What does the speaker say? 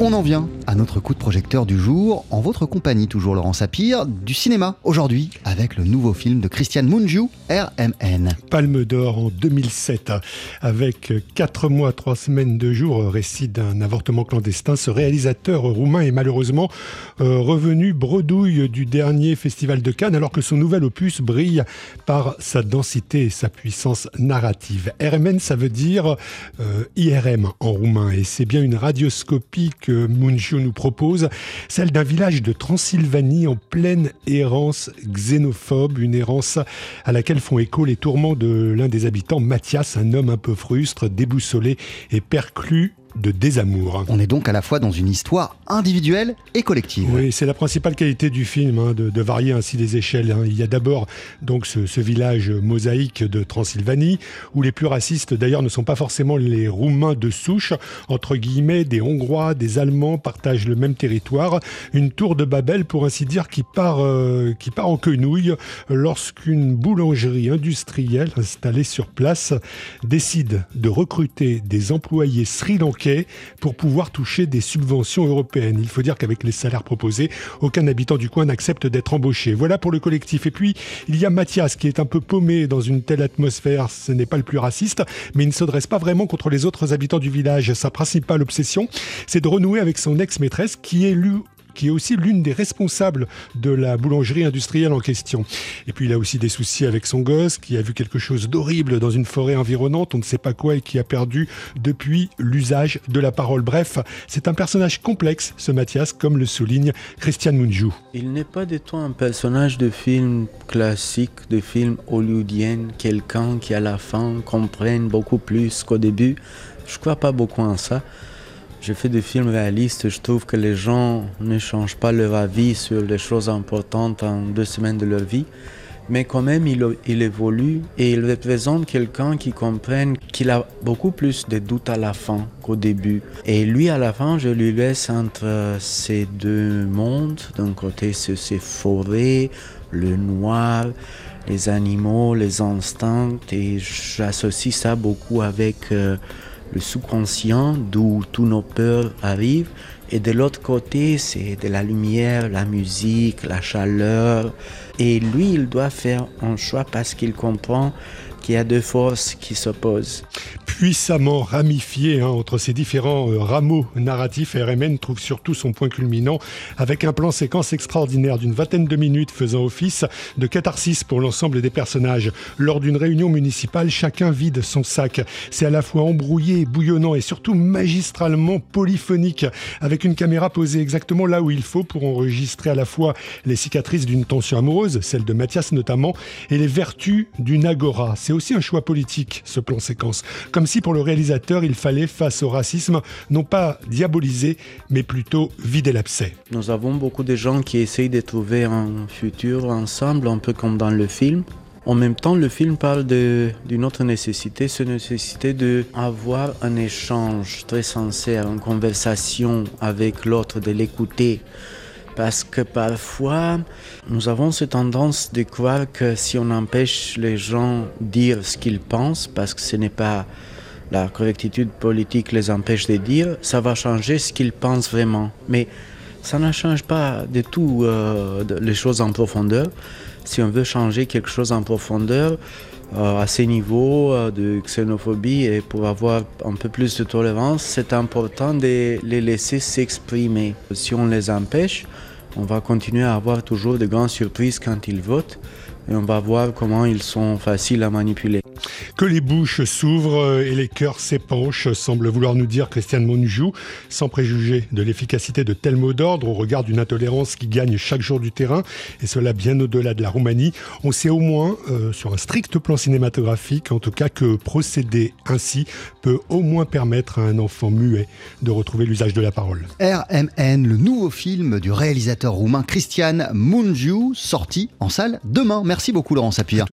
On en vient à notre coup de projecteur du jour, en votre compagnie toujours Laurent Sapir, du cinéma aujourd'hui avec le nouveau film de Christian Mungiu, RMN. Palme d'or en 2007 avec 4 mois, 3 semaines de jour, récit d'un avortement clandestin. Ce réalisateur roumain est malheureusement euh, revenu bredouille du dernier festival de Cannes alors que son nouvel opus brille par sa densité et sa puissance narrative. RMN ça veut dire euh, IRM en roumain et c'est bien une radioscopie que Nous propose, celle d'un village de Transylvanie en pleine errance xénophobe, une errance à laquelle font écho les tourments de l'un des habitants, Mathias, un homme un peu frustre, déboussolé et perclus de désamour. On est donc à la fois dans une histoire individuelle et collective. Oui, c'est la principale qualité du film, hein, de, varier ainsi les échelles. Hein. Il y a d'abord donc ce, village mosaïque de Transylvanie, où les plus racistes d'ailleurs ne sont pas forcément les Roumains de souche, entre guillemets, des Hongrois, des Allemands partagent le même territoire. Une tour de Babel, pour ainsi dire, qui part, euh, qui part en quenouille lorsqu'une boulangerie industrielle installée sur place décide de recruter des employés pour pouvoir toucher des subventions européennes. Il faut dire qu'avec les salaires proposés, aucun habitant du coin n'accepte d'être embauché. Voilà pour le collectif. Et puis, il y a Mathias qui est un peu paumé dans une telle atmosphère. Ce n'est pas le plus raciste, mais il ne se dresse pas vraiment contre les autres habitants du village. Sa principale obsession, c'est de renouer avec son ex-maîtresse qui est lui qui est aussi l'une des responsables de la boulangerie industrielle en question. Et puis il a aussi des soucis avec son gosse qui a vu quelque chose d'horrible dans une forêt environnante, on ne sait pas quoi, et qui a perdu depuis l'usage de la parole. Bref, c'est un personnage complexe, ce Mathias, comme le souligne Christian Munjou. Il n'est pas du tout un personnage de film classique, de film hollywoodien, quelqu'un qui à la fin comprenne beaucoup plus qu'au début. Je crois pas beaucoup en ça. Je fais des films réalistes, je trouve que les gens ne changent pas leur avis sur les choses importantes en deux semaines de leur vie, mais quand même il, il évolue et il représente quelqu'un qui comprenne qu'il a beaucoup plus de doutes à la fin qu'au début. Et lui à la fin, je lui laisse entre ces deux mondes, d'un côté ces forêts, le noir, les animaux, les instincts, et j'associe ça beaucoup avec... Euh, le sous-conscient d'où tous nos peurs arrivent. Et de l'autre côté, c'est de la lumière, la musique, la chaleur. Et lui, il doit faire un choix parce qu'il comprend qu'il y a deux forces qui s'opposent puissamment ramifié hein, entre ces différents euh, rameaux narratifs, RMN trouve surtout son point culminant avec un plan séquence extraordinaire d'une vingtaine de minutes faisant office de catharsis pour l'ensemble des personnages. Lors d'une réunion municipale, chacun vide son sac. C'est à la fois embrouillé, bouillonnant et surtout magistralement polyphonique, avec une caméra posée exactement là où il faut pour enregistrer à la fois les cicatrices d'une tension amoureuse, celle de Mathias notamment, et les vertus d'une agora. C'est aussi un choix politique, ce plan séquence. Comme si pour le réalisateur, il fallait, face au racisme, non pas diaboliser, mais plutôt vider l'abcès. Nous avons beaucoup de gens qui essayent de trouver un futur ensemble, un peu comme dans le film. En même temps, le film parle d'une autre nécessité, c'est nécessité d'avoir un échange très sincère, une conversation avec l'autre, de l'écouter. Parce que parfois, nous avons cette tendance de croire que si on empêche les gens de dire ce qu'ils pensent, parce que ce n'est pas la correctitude politique les empêche de dire, ça va changer ce qu'ils pensent vraiment. Mais ça ne change pas du tout euh, les choses en profondeur. Si on veut changer quelque chose en profondeur, euh, à ces niveaux euh, de xénophobie et pour avoir un peu plus de tolérance, c'est important de les laisser s'exprimer. Si on les empêche, on va continuer à avoir toujours de grandes surprises quand ils votent et on va voir comment ils sont faciles à manipuler. Que les bouches s'ouvrent et les cœurs s'épanchent, semble vouloir nous dire Christiane Monjou, sans préjuger de l'efficacité de tels mots d'ordre au regard d'une intolérance qui gagne chaque jour du terrain, et cela bien au-delà de la Roumanie. On sait au moins, euh, sur un strict plan cinématographique, en tout cas, que procéder ainsi peut au moins permettre à un enfant muet de retrouver l'usage de la parole. RMN, le nouveau film du réalisateur roumain Christian Mungiu, sorti en salle demain. Merci beaucoup Laurent Sapir.